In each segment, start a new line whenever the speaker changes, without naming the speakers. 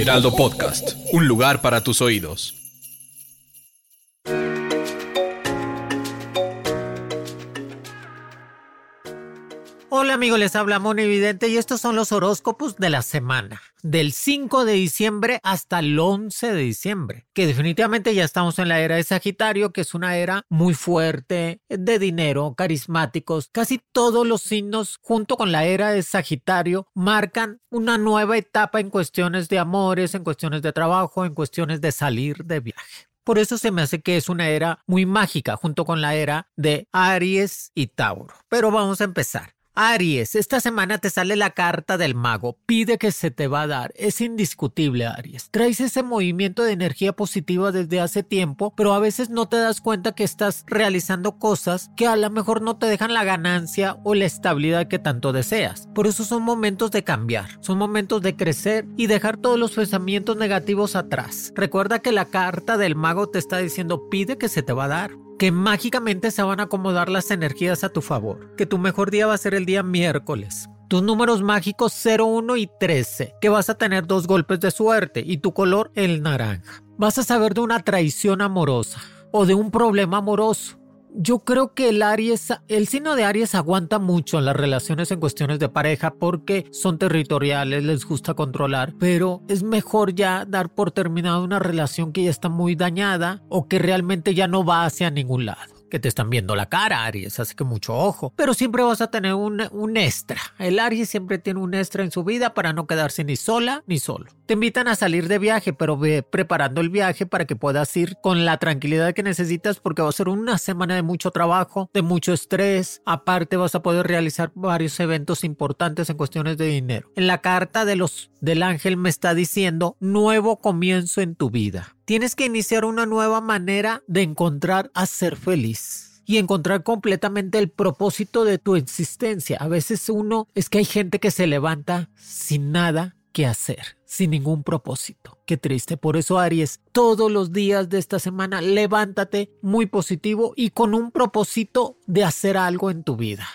Heraldo Podcast, un lugar para tus oídos.
Hola amigos, les habla Moni Evidente y estos son los horóscopos de la semana, del 5 de diciembre hasta el 11 de diciembre, que definitivamente ya estamos en la era de Sagitario, que es una era muy fuerte, de dinero, carismáticos, casi todos los signos junto con la era de Sagitario marcan una nueva etapa en cuestiones de amores, en cuestiones de trabajo, en cuestiones de salir de viaje. Por eso se me hace que es una era muy mágica junto con la era de Aries y Tauro. Pero vamos a empezar. Aries, esta semana te sale la carta del mago. Pide que se te va a dar. Es indiscutible, Aries. Traes ese movimiento de energía positiva desde hace tiempo, pero a veces no te das cuenta que estás realizando cosas que a lo mejor no te dejan la ganancia o la estabilidad que tanto deseas. Por eso son momentos de cambiar, son momentos de crecer y dejar todos los pensamientos negativos atrás. Recuerda que la carta del mago te está diciendo pide que se te va a dar que mágicamente se van a acomodar las energías a tu favor, que tu mejor día va a ser el día miércoles. Tus números mágicos 0, 1 y 13, que vas a tener dos golpes de suerte y tu color el naranja. Vas a saber de una traición amorosa o de un problema amoroso. Yo creo que el Aries, el signo de Aries aguanta mucho en las relaciones en cuestiones de pareja porque son territoriales, les gusta controlar, pero es mejor ya dar por terminada una relación que ya está muy dañada o que realmente ya no va hacia ningún lado que te están viendo la cara, Aries, así que mucho ojo. Pero siempre vas a tener un, un, extra. El Aries siempre tiene un extra en su vida para no quedarse ni sola ni solo. Te invitan a salir de viaje, pero ve preparando el viaje para que puedas ir con la tranquilidad que necesitas porque va a ser una semana de mucho trabajo, de mucho estrés. Aparte vas a poder realizar varios eventos importantes en cuestiones de dinero. En la carta de los del ángel me está diciendo nuevo comienzo en tu vida. Tienes que iniciar una nueva manera de encontrar a ser feliz y encontrar completamente el propósito de tu existencia. A veces uno es que hay gente que se levanta sin nada que hacer, sin ningún propósito. Qué triste. Por eso, Aries, todos los días de esta semana levántate muy positivo y con un propósito de hacer algo en tu vida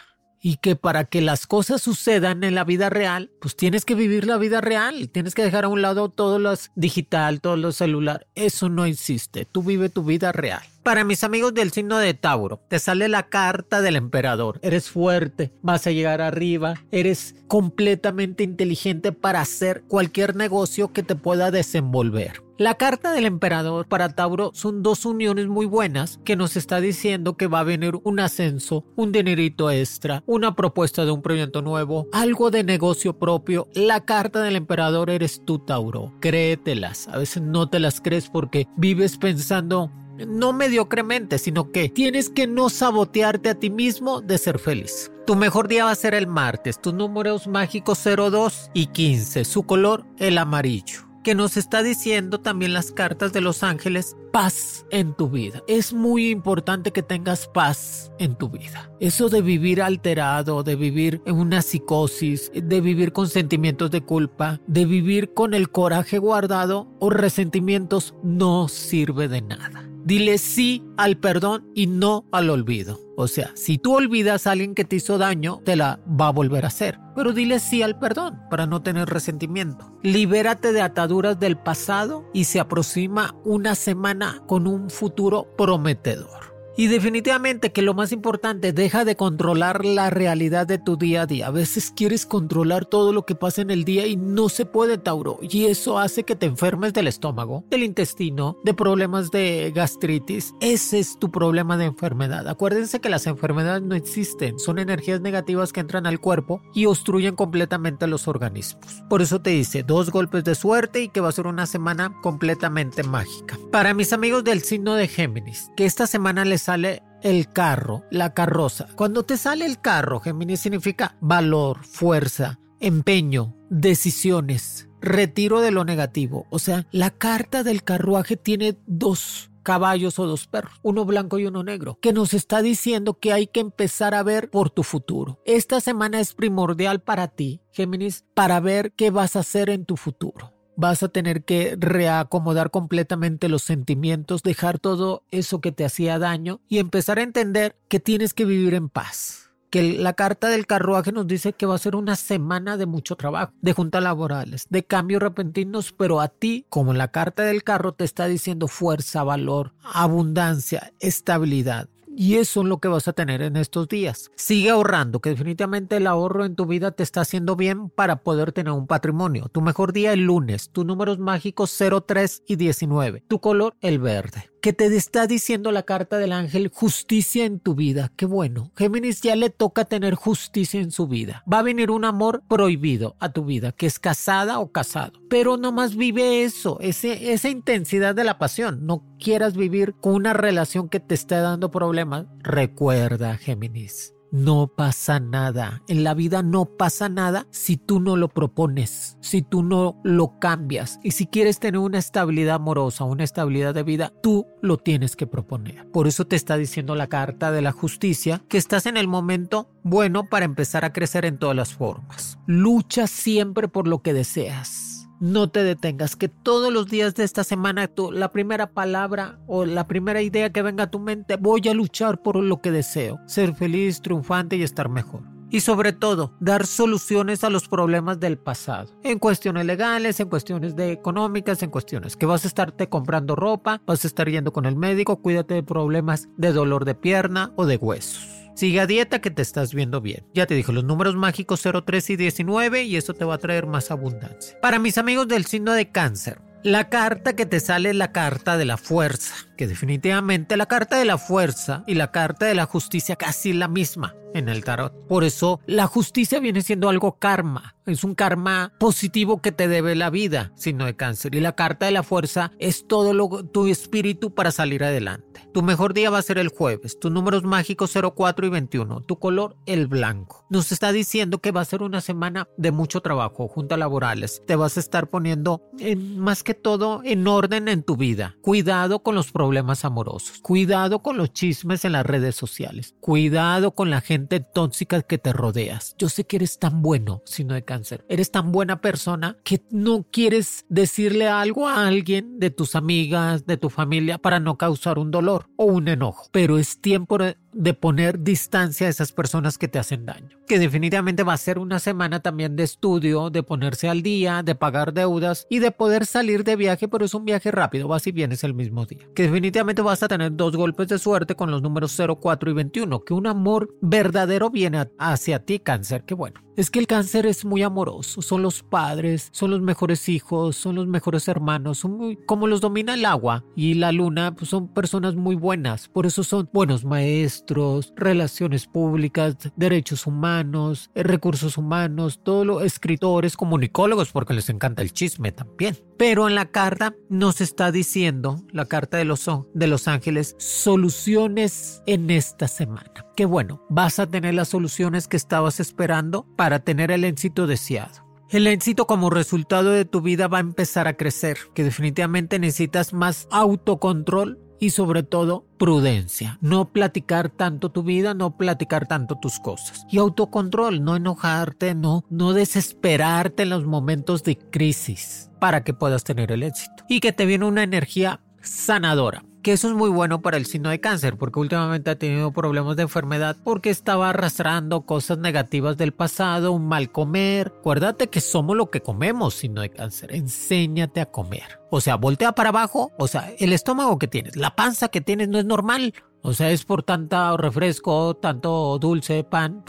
y que para que las cosas sucedan en la vida real, pues tienes que vivir la vida real, tienes que dejar a un lado todo lo digital, todo lo celular, eso no existe, tú vive tu vida real. Para mis amigos del signo de Tauro, te sale la carta del emperador. Eres fuerte, vas a llegar arriba, eres completamente inteligente para hacer cualquier negocio que te pueda desenvolver. La carta del emperador para Tauro son dos uniones muy buenas que nos está diciendo que va a venir un ascenso, un dinerito extra, una propuesta de un proyecto nuevo, algo de negocio propio. La carta del emperador eres tú, Tauro. Créetelas. A veces no te las crees porque vives pensando no mediocremente, sino que tienes que no sabotearte a ti mismo de ser feliz. Tu mejor día va a ser el martes, tus números mágicos 02 y 15, su color el amarillo que nos está diciendo también las cartas de los ángeles, paz en tu vida. Es muy importante que tengas paz en tu vida. Eso de vivir alterado, de vivir en una psicosis, de vivir con sentimientos de culpa, de vivir con el coraje guardado o resentimientos no sirve de nada. Dile sí al perdón y no al olvido. O sea, si tú olvidas a alguien que te hizo daño, te la va a volver a hacer. Pero dile sí al perdón para no tener resentimiento. Libérate de ataduras del pasado y se aproxima una semana con un futuro prometedor. Y definitivamente que lo más importante, deja de controlar la realidad de tu día a día. A veces quieres controlar todo lo que pasa en el día y no se puede, Tauro. Y eso hace que te enfermes del estómago, del intestino, de problemas de gastritis. Ese es tu problema de enfermedad. Acuérdense que las enfermedades no existen. Son energías negativas que entran al cuerpo y obstruyen completamente los organismos. Por eso te dice dos golpes de suerte y que va a ser una semana completamente mágica. Para mis amigos del signo de Géminis, que esta semana les sale el carro, la carroza. Cuando te sale el carro, Géminis significa valor, fuerza, empeño, decisiones, retiro de lo negativo. O sea, la carta del carruaje tiene dos caballos o dos perros, uno blanco y uno negro, que nos está diciendo que hay que empezar a ver por tu futuro. Esta semana es primordial para ti, Géminis, para ver qué vas a hacer en tu futuro. Vas a tener que reacomodar completamente los sentimientos, dejar todo eso que te hacía daño y empezar a entender que tienes que vivir en paz que la carta del carruaje nos dice que va a ser una semana de mucho trabajo, de juntas laborales, de cambios repentinos, pero a ti, como la carta del carro te está diciendo fuerza, valor, abundancia, estabilidad. Y eso es lo que vas a tener en estos días. Sigue ahorrando, que definitivamente el ahorro en tu vida te está haciendo bien para poder tener un patrimonio. Tu mejor día el lunes, tus números mágicos 03 y 19, tu color el verde que te está diciendo la carta del ángel justicia en tu vida. Qué bueno. Géminis ya le toca tener justicia en su vida. Va a venir un amor prohibido a tu vida, que es casada o casado. Pero nomás vive eso, ese, esa intensidad de la pasión. No quieras vivir con una relación que te esté dando problemas. Recuerda, Géminis no pasa nada. En la vida no pasa nada si tú no lo propones, si tú no lo cambias. Y si quieres tener una estabilidad amorosa, una estabilidad de vida, tú lo tienes que proponer. Por eso te está diciendo la carta de la justicia que estás en el momento bueno para empezar a crecer en todas las formas. Lucha siempre por lo que deseas no te detengas, que todos los días de esta semana tú, la primera palabra o la primera idea que venga a tu mente, voy a luchar por lo que deseo, ser feliz, triunfante y estar mejor. Y sobre todo, dar soluciones a los problemas del pasado. En cuestiones legales, en cuestiones de económicas, en cuestiones que vas a estarte comprando ropa, vas a estar yendo con el médico, cuídate de problemas de dolor de pierna o de huesos. Sigue a dieta que te estás viendo bien. Ya te dijo los números mágicos 03 y 19 y eso te va a traer más abundancia. Para mis amigos del signo de cáncer, la carta que te sale es la carta de la fuerza, que definitivamente la carta de la fuerza y la carta de la justicia casi la misma en el tarot. Por eso la justicia viene siendo algo karma, es un karma positivo que te debe la vida, signo de cáncer. Y la carta de la fuerza es todo lo, tu espíritu para salir adelante. Tu mejor día va a ser el jueves, tus números mágicos 04 y 21, tu color el blanco. Nos está diciendo que va a ser una semana de mucho trabajo, juntas laborales. Te vas a estar poniendo en, más que todo en orden en tu vida. Cuidado con los problemas amorosos, cuidado con los chismes en las redes sociales, cuidado con la gente tóxica que te rodeas. Yo sé que eres tan bueno, sino de cáncer. Eres tan buena persona que no quieres decirle algo a alguien de tus amigas, de tu familia, para no causar un dolor o un enojo. Pero es tiempo de poner distancia a esas personas que te hacen daño. Que definitivamente va a ser una semana también de estudio, de ponerse al día, de pagar deudas y de poder salir de viaje, pero es un viaje rápido, vas y vienes el mismo día. Definitivamente vas a tener dos golpes de suerte con los números 0, 4 y 21, que un amor verdadero viene hacia ti, cáncer, que bueno. Es que el cáncer es muy amoroso, son los padres, son los mejores hijos, son los mejores hermanos, son como los domina el agua y la luna, pues son personas muy buenas, por eso son buenos maestros, relaciones públicas, derechos humanos, eh, recursos humanos, todos los escritores, comunicólogos, porque les encanta el chisme también. Pero en la carta nos está diciendo, la carta de los, ángeles, soluciones en esta semana. Que bueno, vas a tener las soluciones que estabas esperando tener el éxito deseado. El éxito como resultado de tu vida va a empezar a crecer, que definitivamente necesitas más autocontrol y sobre todo prudencia. No platicar tanto tu vida, no platicar tanto tus cosas. Y autocontrol, no enojarte, no, no desesperarte en los momentos de crisis para que puedas tener el éxito. Y que te viene una energía sanadora que eso es muy bueno para el signo de cáncer, porque últimamente ha tenido problemas de enfermedad porque estaba arrastrando cosas negativas del pasado, un mal comer. Acuérdate que somos lo que comemos, signo de cáncer. Enséñate a comer. O sea, voltea para abajo, o sea, el estómago que tienes, la panza que tienes no es normal. O sea, es por tanto refresco, tanto dulce, pan.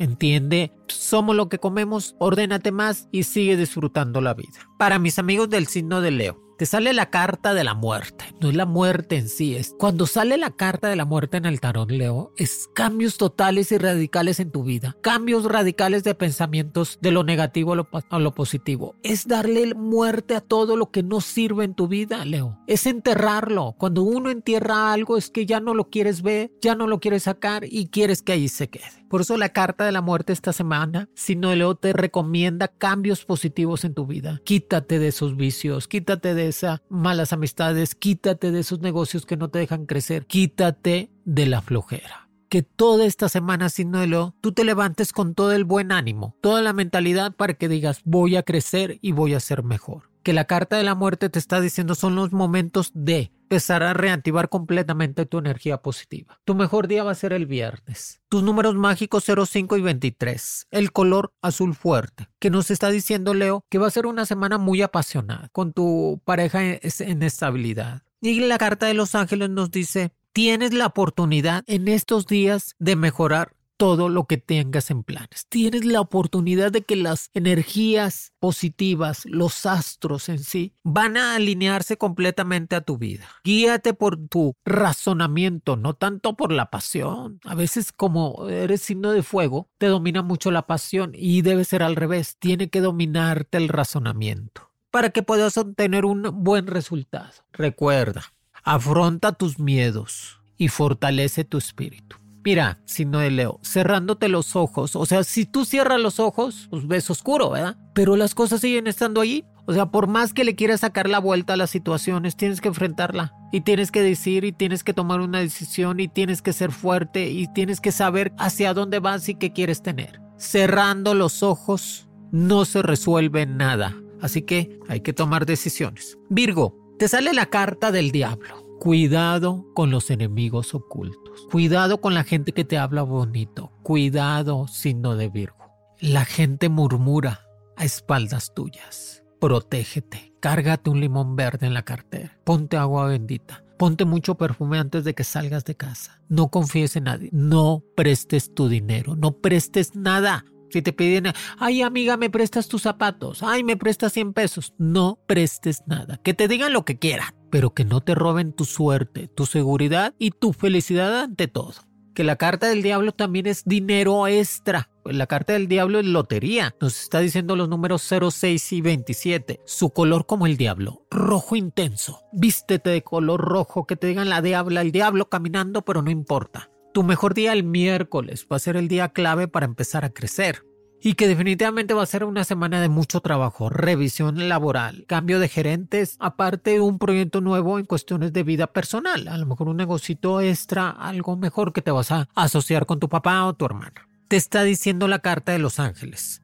entiende, somos lo que comemos, ordénate más y sigue disfrutando la vida. Para mis amigos del signo de Leo, te sale la carta de la muerte. No es la muerte en sí, es cuando sale la carta de la muerte en el tarot Leo, es cambios totales y radicales en tu vida. Cambios radicales de pensamientos de lo negativo a lo, a lo positivo. Es darle muerte a todo lo que no sirve en tu vida, Leo. Es enterrarlo. Cuando uno entierra algo es que ya no lo quieres ver, ya no lo quieres sacar y quieres que ahí se quede. Por eso la carta de la muerte esta semana, signo de Leo, te recomienda cambios positivos en tu vida. Quítate de esos vicios, quítate de esas malas amistades, quítate de esos negocios que no te dejan crecer, quítate de la flojera que toda esta semana, Leo, tú te levantes con todo el buen ánimo, toda la mentalidad para que digas voy a crecer y voy a ser mejor. Que la carta de la muerte te está diciendo son los momentos de empezar a reactivar completamente tu energía positiva. Tu mejor día va a ser el viernes. Tus números mágicos 05 y 23. El color azul fuerte, que nos está diciendo Leo que va a ser una semana muy apasionada con tu pareja en estabilidad. Y la carta de los ángeles nos dice tienes la oportunidad en estos días de mejorar todo lo que tengas en planes. Tienes la oportunidad de que las energías positivas, los astros en sí, van a alinearse completamente a tu vida. Guíate por tu razonamiento, no tanto por la pasión. A veces como eres signo de fuego, te domina mucho la pasión y debe ser al revés. Tiene que dominarte el razonamiento para que puedas obtener un buen resultado. Recuerda, Afronta tus miedos y fortalece tu espíritu. Mira, signo de Leo, cerrándote los ojos, o sea, si tú cierras los ojos, pues ves oscuro, ¿verdad? Pero las cosas siguen estando allí. O sea, por más que le quieras sacar la vuelta a las situaciones, tienes que enfrentarla. Y tienes que decir y tienes que tomar una decisión y tienes que ser fuerte y tienes que saber hacia dónde vas y qué quieres tener. Cerrando los ojos no se resuelve nada. Así que hay que tomar decisiones. Virgo, te sale la carta del diablo. Cuidado con los enemigos ocultos. Cuidado con la gente que te habla bonito. Cuidado, signo de Virgo. La gente murmura a espaldas tuyas. Protégete. Cárgate un limón verde en la cartera. Ponte agua bendita. Ponte mucho perfume antes de que salgas de casa. No confíes en nadie. No prestes tu dinero. No prestes nada. Si te piden, ay amiga, me prestas tus zapatos, ay, me prestas 100 pesos, no prestes nada. Que te digan lo que quieran, pero que no te roben tu suerte, tu seguridad y tu felicidad ante todo. Que la carta del diablo también es dinero extra. La carta del diablo es lotería. Nos está diciendo los números 0, 6 y 27. Su color como el diablo. Rojo intenso. Vístete de color rojo. Que te digan la diabla, el diablo caminando, pero no importa. Tu mejor día el miércoles va a ser el día clave para empezar a crecer. Y que definitivamente va a ser una semana de mucho trabajo, revisión laboral, cambio de gerentes, aparte un proyecto nuevo en cuestiones de vida personal, a lo mejor un negocito extra, algo mejor que te vas a asociar con tu papá o tu hermana. Te está diciendo la carta de los ángeles.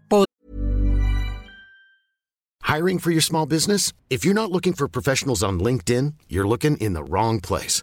Hiring for your small business? If you're not looking for professionals on LinkedIn, you're looking in the wrong place.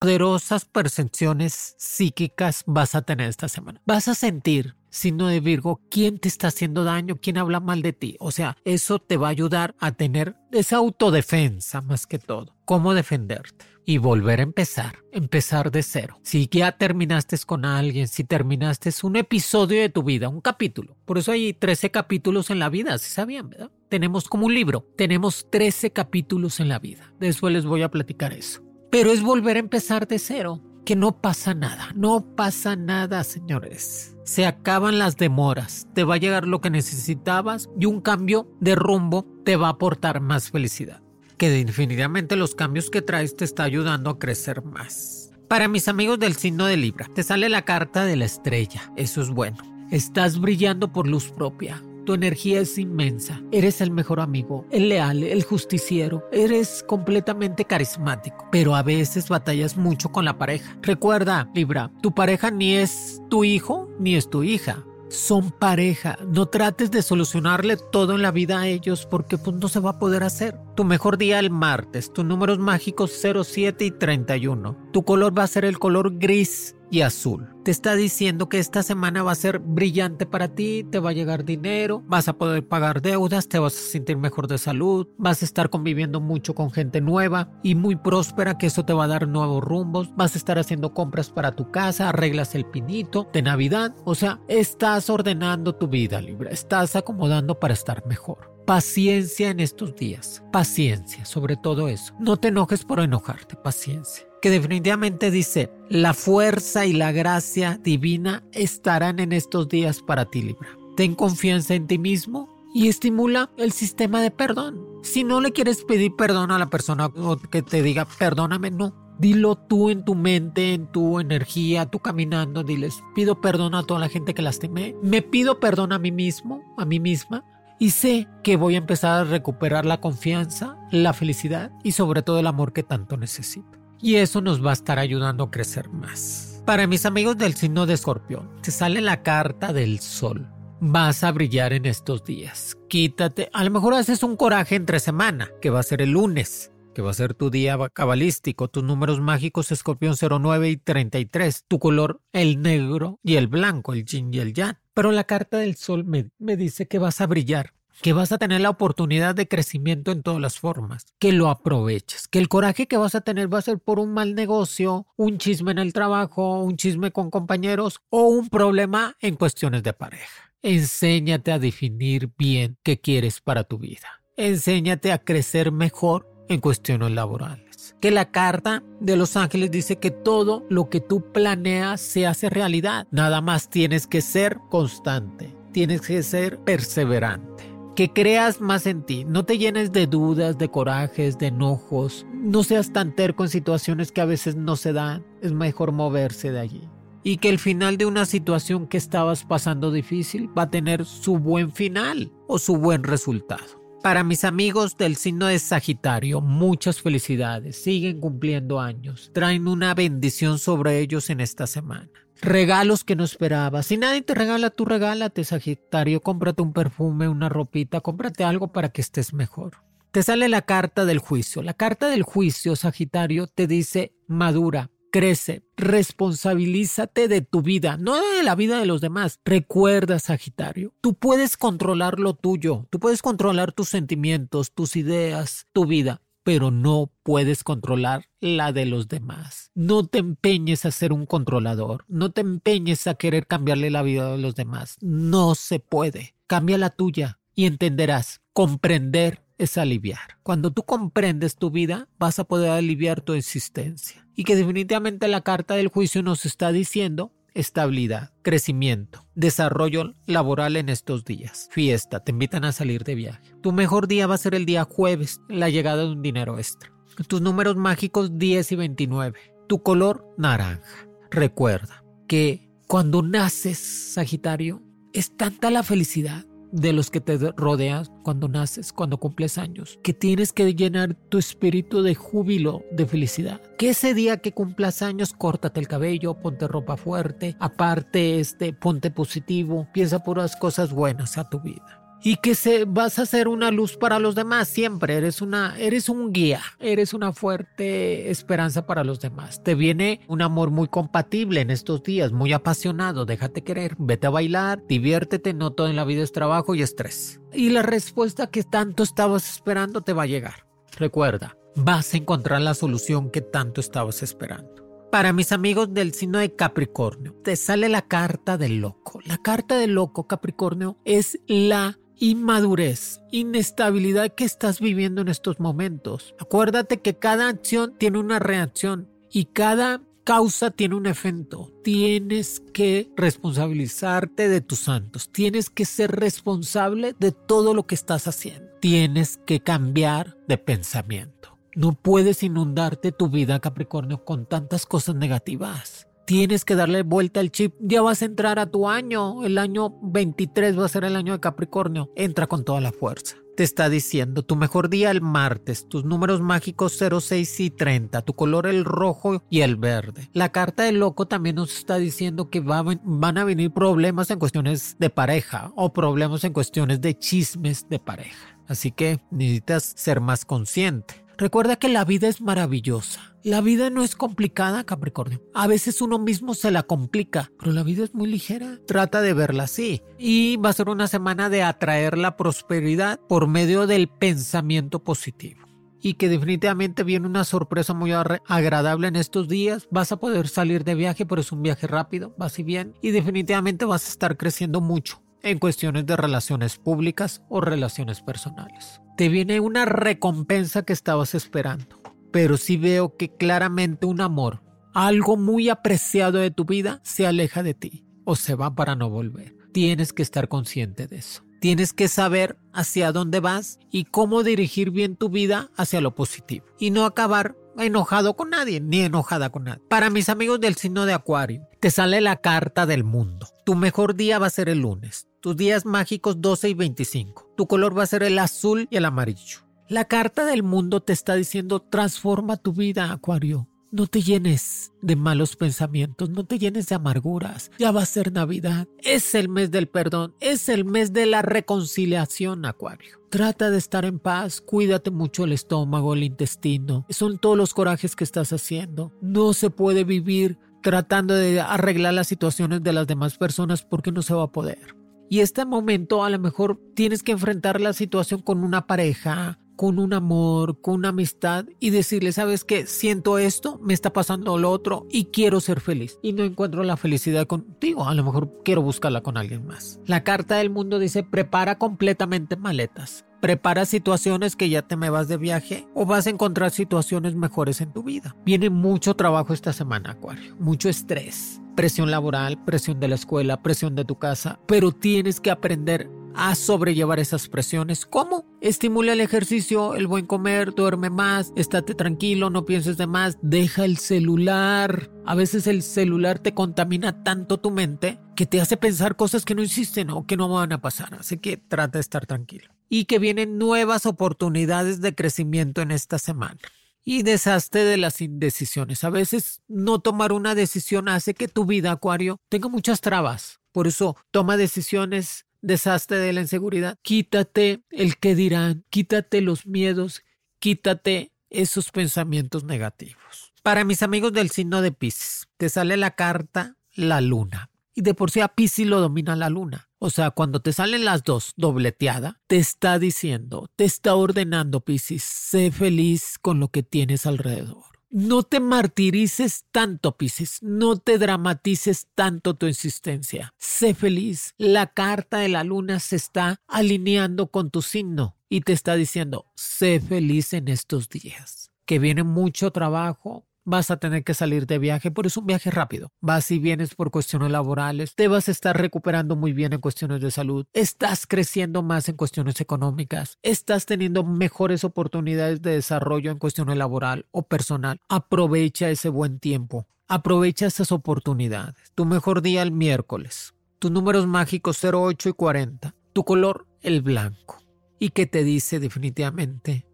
Poderosas percepciones psíquicas vas a tener esta semana. Vas a sentir signo de Virgo, quién te está haciendo daño, quién habla mal de ti. O sea, eso te va a ayudar a tener esa autodefensa más que todo. Cómo defenderte y volver a empezar, empezar de cero. Si ya terminaste con alguien, si terminaste un episodio de tu vida, un capítulo. Por eso hay 13 capítulos en la vida, si sabían, ¿verdad? Tenemos como un libro, tenemos 13 capítulos en la vida. Después les voy a platicar eso. Pero es volver a empezar de cero que no pasa nada, no pasa nada, señores. Se acaban las demoras, te va a llegar lo que necesitabas y un cambio de rumbo te va a aportar más felicidad. Que definitivamente los cambios que traes te está ayudando a crecer más. Para mis amigos del signo de Libra, te sale la carta de la estrella, eso es bueno. Estás brillando por luz propia, tu energía es inmensa. Eres el mejor amigo, el leal, el justiciero. Eres completamente carismático, pero a veces batallas mucho con la pareja. Recuerda, Libra, tu pareja ni es tu hijo ni es tu hija son pareja. No trates de solucionarle todo en la vida a ellos porque pues, no se va a poder hacer. Tu mejor día el martes, tus números mágicos 07 y 31. Tu color va a ser el color gris y azul. Te está diciendo que esta semana va a ser brillante para ti, te va a llegar dinero, vas a poder pagar deudas, te vas a sentir mejor de salud, vas a estar conviviendo mucho con gente nueva y muy próspera, que eso te va a dar nuevos rumbos, vas a estar haciendo compras para tu casa, arreglas el pinito de Navidad, o sea, estás ordenando tu vida libre, estás acomodando para estar mejor. Paciencia en estos días, paciencia, sobre todo eso. No te enojes por enojarte, paciencia que definitivamente dice, la fuerza y la gracia divina estarán en estos días para ti, Libra. Ten confianza en ti mismo y estimula el sistema de perdón. Si no le quieres pedir perdón a la persona que te diga perdóname, no. Dilo tú en tu mente, en tu energía, tú caminando, diles, pido perdón a toda la gente que lastimé, me pido perdón a mí mismo, a mí misma, y sé que voy a empezar a recuperar la confianza, la felicidad y sobre todo el amor que tanto necesito y eso nos va a estar ayudando a crecer más. Para mis amigos del signo de escorpión, te sale la carta del sol. Vas a brillar en estos días. Quítate, a lo mejor haces un coraje entre semana, que va a ser el lunes, que va a ser tu día cabalístico, tus números mágicos escorpión 09 y 33, tu color el negro y el blanco, el yin y el yang. Pero la carta del sol me, me dice que vas a brillar que vas a tener la oportunidad de crecimiento en todas las formas, que lo aproveches, que el coraje que vas a tener va a ser por un mal negocio, un chisme en el trabajo, un chisme con compañeros o un problema en cuestiones de pareja. Enséñate a definir bien qué quieres para tu vida. Enséñate a crecer mejor en cuestiones laborales. Que la carta de los ángeles dice que todo lo que tú planeas se hace realidad. Nada más tienes que ser constante, tienes que ser perseverante que creas más en ti, no te llenes de dudas, de corajes, de enojos, no seas tan terco en situaciones que a veces no se dan, es mejor moverse de allí. Y que el final de una situación que estabas pasando difícil va a tener su buen final o su buen resultado. Para mis amigos del signo de Sagitario, muchas felicidades, siguen cumpliendo años, traen una bendición sobre ellos en esta semana regalos que no esperabas. Si nadie te regala, tú regálate, Sagitario. Cómprate un perfume, una ropita, cómprate algo para que estés mejor. Te sale la carta del juicio. La carta del juicio, Sagitario, te dice madura, crece, responsabilízate de tu vida, no de la vida de los demás. Recuerda, Sagitario, tú puedes controlar lo tuyo, tú puedes controlar tus sentimientos, tus ideas, tu vida pero no puedes controlar la de los demás. No te empeñes a ser un controlador, no te empeñes a querer cambiarle la vida a los demás. No se puede. Cambia la tuya y entenderás. Comprender es aliviar. Cuando tú comprendes tu vida, vas a poder aliviar tu existencia. Y que definitivamente la carta del juicio nos está diciendo estabilidad, crecimiento, desarrollo laboral en estos días, fiesta, te invitan a salir de viaje. Tu mejor día va a ser el día jueves, la llegada de un dinero extra. Tus números mágicos 10 y 29. Tu color naranja. Recuerda que cuando naces, Sagitario, es tanta la felicidad de los que te rodean cuando naces, cuando cumples años, que tienes que llenar tu espíritu de júbilo, de felicidad. Que ese día que cumplas años, córtate el cabello, ponte ropa fuerte, aparte, este, ponte positivo, piensa puras cosas buenas a tu vida y que se, vas a ser una luz para los demás siempre. Eres una, eres un guía, eres una fuerte esperanza para los demás. Te viene un amor muy compatible en estos días, muy apasionado. Déjate querer, vete a bailar, diviértete. No todo en la vida es trabajo y estrés. Y la respuesta que tanto estabas esperando te va a llegar. Recuerda, vas a encontrar la solución que tanto estabas esperando. Para mis amigos del signo de Capricornio, te sale la carta del loco. La carta del loco Capricornio es la inmadurez, inestabilidad que estás viviendo en estos momentos. Acuérdate que cada acción tiene una reacción y cada causa tiene un efecto. Tienes que responsabilizarte de tus santos. Tienes que ser responsable de todo lo que estás haciendo. Tienes que cambiar de pensamiento. No puedes inundarte tu vida, Capricornio, con tantas cosas negativas. Tienes que darle vuelta al chip. Ya vas a entrar a tu año. El año 23 va a ser el año de Capricornio. Entra con toda la fuerza te está diciendo tu mejor día el martes, tus números mágicos 06 y 30, tu color el rojo y el verde. La carta del loco también nos está diciendo que van a venir problemas en cuestiones de pareja o problemas en cuestiones de chismes de pareja. Así que necesitas ser más consciente. Recuerda que la vida es maravillosa. La vida no es complicada, Capricornio. A veces uno mismo se la complica, pero la vida es muy ligera. Trata de verla así. Y va a ser una semana de atraer la prosperidad por medio del pensamiento positivo y que definitivamente viene una sorpresa muy agradable en estos días. Vas a poder salir de viaje, pero es un viaje rápido, vas y bien, y definitivamente vas a estar creciendo mucho en cuestiones de relaciones públicas o relaciones personales. Te viene una recompensa que estabas esperando, pero sí veo que claramente un amor, algo muy apreciado de tu vida, se aleja de ti o se va para no volver. Tienes que estar consciente de eso. Tienes que saber hacia dónde vas y cómo dirigir bien tu vida hacia lo positivo y no acabar enojado con nadie, ni enojada con nadie. Para mis amigos del signo de Acuario, te sale la carta del mundo. Tu mejor día va a ser el lunes. Tus días mágicos 12 y 25. Tu color va a ser el azul y el amarillo. La carta del mundo te está diciendo transforma tu vida, Acuario. No te llenes de malos pensamientos, no te llenes de amarguras. Ya va a ser Navidad. Es el mes del perdón, es el mes de la reconciliación, Acuario. Trata de estar en paz, cuídate mucho el estómago, el intestino. Son todos los corajes que estás haciendo. No se puede vivir tratando de arreglar las situaciones de las demás personas porque no se va a poder. Y este momento a lo mejor tienes que enfrentar la situación con una pareja, con un amor, con una amistad y decirle, ¿sabes qué? Siento esto, me está pasando lo otro y quiero ser feliz. Y no encuentro la felicidad contigo, a lo mejor quiero buscarla con alguien más. La carta del mundo dice, prepara completamente maletas. Prepara situaciones que ya te me vas de viaje o vas a encontrar situaciones mejores en tu vida. Viene mucho trabajo esta semana, Acuario, mucho estrés presión laboral, presión de la escuela, presión de tu casa, pero tienes que aprender a sobrellevar esas presiones. ¿Cómo? Estimula el ejercicio, el buen comer, duerme más, estate tranquilo, no pienses de más, deja el celular. A veces el celular te contamina tanto tu mente que te hace pensar cosas que no existen o que no van a pasar. Así que trata de estar tranquilo. Y que vienen nuevas oportunidades de crecimiento en esta semana y deshazte de las indecisiones. A veces no tomar una decisión hace que tu vida, Acuario, tenga muchas trabas. Por eso toma decisiones, deshazte de la inseguridad, quítate el que dirán, quítate los miedos, quítate esos pensamientos negativos. Para mis amigos del signo de Pisces, te sale la carta la luna. Y de por sí a Pisces lo domina la luna. O sea, cuando te salen las dos dobleteada, te está diciendo, te está ordenando, Piscis, sé feliz con lo que tienes alrededor. No te martirices tanto, Piscis, no te dramatices tanto tu existencia. Sé feliz. La carta de la luna se está alineando con tu signo y te está diciendo, sé feliz en estos días. Que viene mucho trabajo, vas a tener que salir de viaje, pero es un viaje rápido. Vas y vienes por cuestiones laborales, te vas a estar recuperando muy bien en cuestiones de salud, estás creciendo más en cuestiones económicas, estás teniendo mejores oportunidades de desarrollo en cuestiones laboral o personal. Aprovecha ese buen tiempo, aprovecha esas oportunidades. Tu mejor día el miércoles, tus números mágicos 08 y 40, tu color el blanco y que te dice definitivamente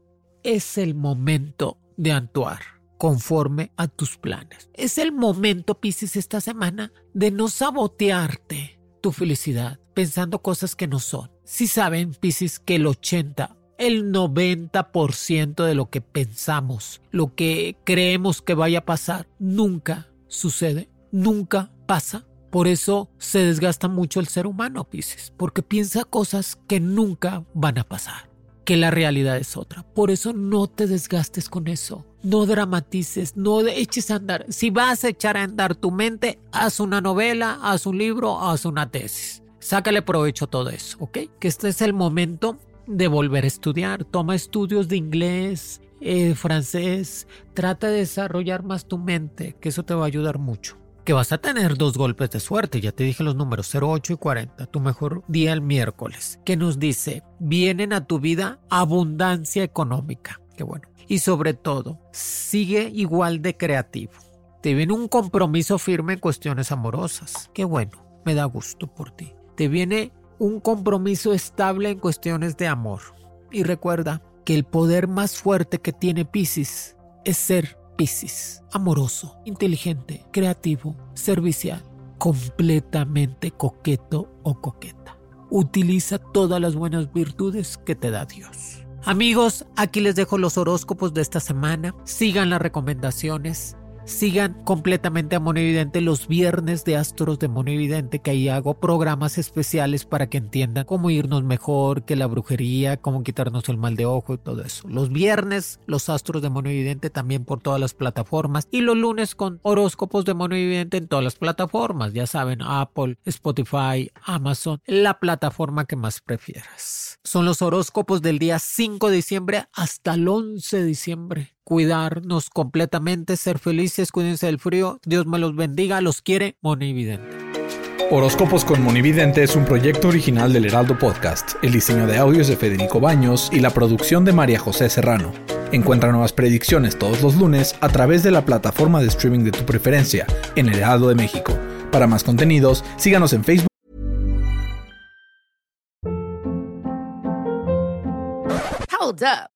es el momento de actuar conforme a tus planes. Es el momento, Pisces, esta semana de no sabotearte tu felicidad pensando cosas que no son. Si saben, Pisces, que el 80, el 90% de lo que pensamos, lo que creemos que vaya a pasar, nunca sucede, nunca pasa. Por eso se desgasta mucho el ser humano, Pisces, porque piensa cosas que nunca van a pasar que la realidad es otra. Por eso no te desgastes con eso. No dramatices, no eches a andar. Si vas a echar a andar tu mente, haz una novela, haz un libro, haz una tesis. Sácale provecho a todo eso, ¿ok? Que este es el momento de volver a estudiar. Toma estudios de inglés, eh, francés, trata de desarrollar más tu mente, que eso te va a ayudar mucho. Que vas a tener dos golpes de suerte, ya te dije los números 08 y 40, tu mejor día el miércoles, que nos dice, vienen a tu vida abundancia económica, qué bueno. Y sobre todo, sigue igual de creativo. Te viene un compromiso firme en cuestiones amorosas, qué bueno, me da gusto por ti. Te viene un compromiso estable en cuestiones de amor. Y recuerda, que el poder más fuerte que tiene Pisces es ser Pisces, amoroso, inteligente, creativo, servicial, completamente coqueto o coqueta. Utiliza todas las buenas virtudes que te da Dios. Amigos, aquí les dejo los horóscopos de esta semana. Sigan las recomendaciones. Sigan completamente a Monividente los viernes de Astros de Monividente, que ahí hago programas especiales para que entiendan cómo irnos mejor, que la brujería, cómo quitarnos el mal de ojo y todo eso. Los viernes, los Astros de Monividente también por todas las plataformas. Y los lunes con horóscopos de Monividente en todas las plataformas. Ya saben, Apple, Spotify, Amazon, la plataforma que más prefieras. Son los horóscopos del día 5 de diciembre hasta el 11 de diciembre cuidarnos completamente, ser felices, cuídense del frío. Dios me los bendiga, los quiere Monividente.
Horóscopos con Monividente es un proyecto original del Heraldo Podcast. El diseño de audios de Federico Baños y la producción de María José Serrano. Encuentra nuevas predicciones todos los lunes a través de la plataforma de streaming de tu preferencia en El Heraldo de México. Para más contenidos, síganos en Facebook.
Hold up.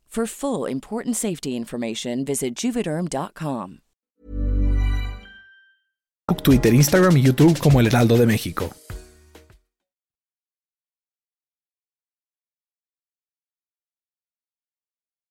For full important safety information, visit juvederm.com.
Twitter, Instagram y YouTube como El Heraldo de México.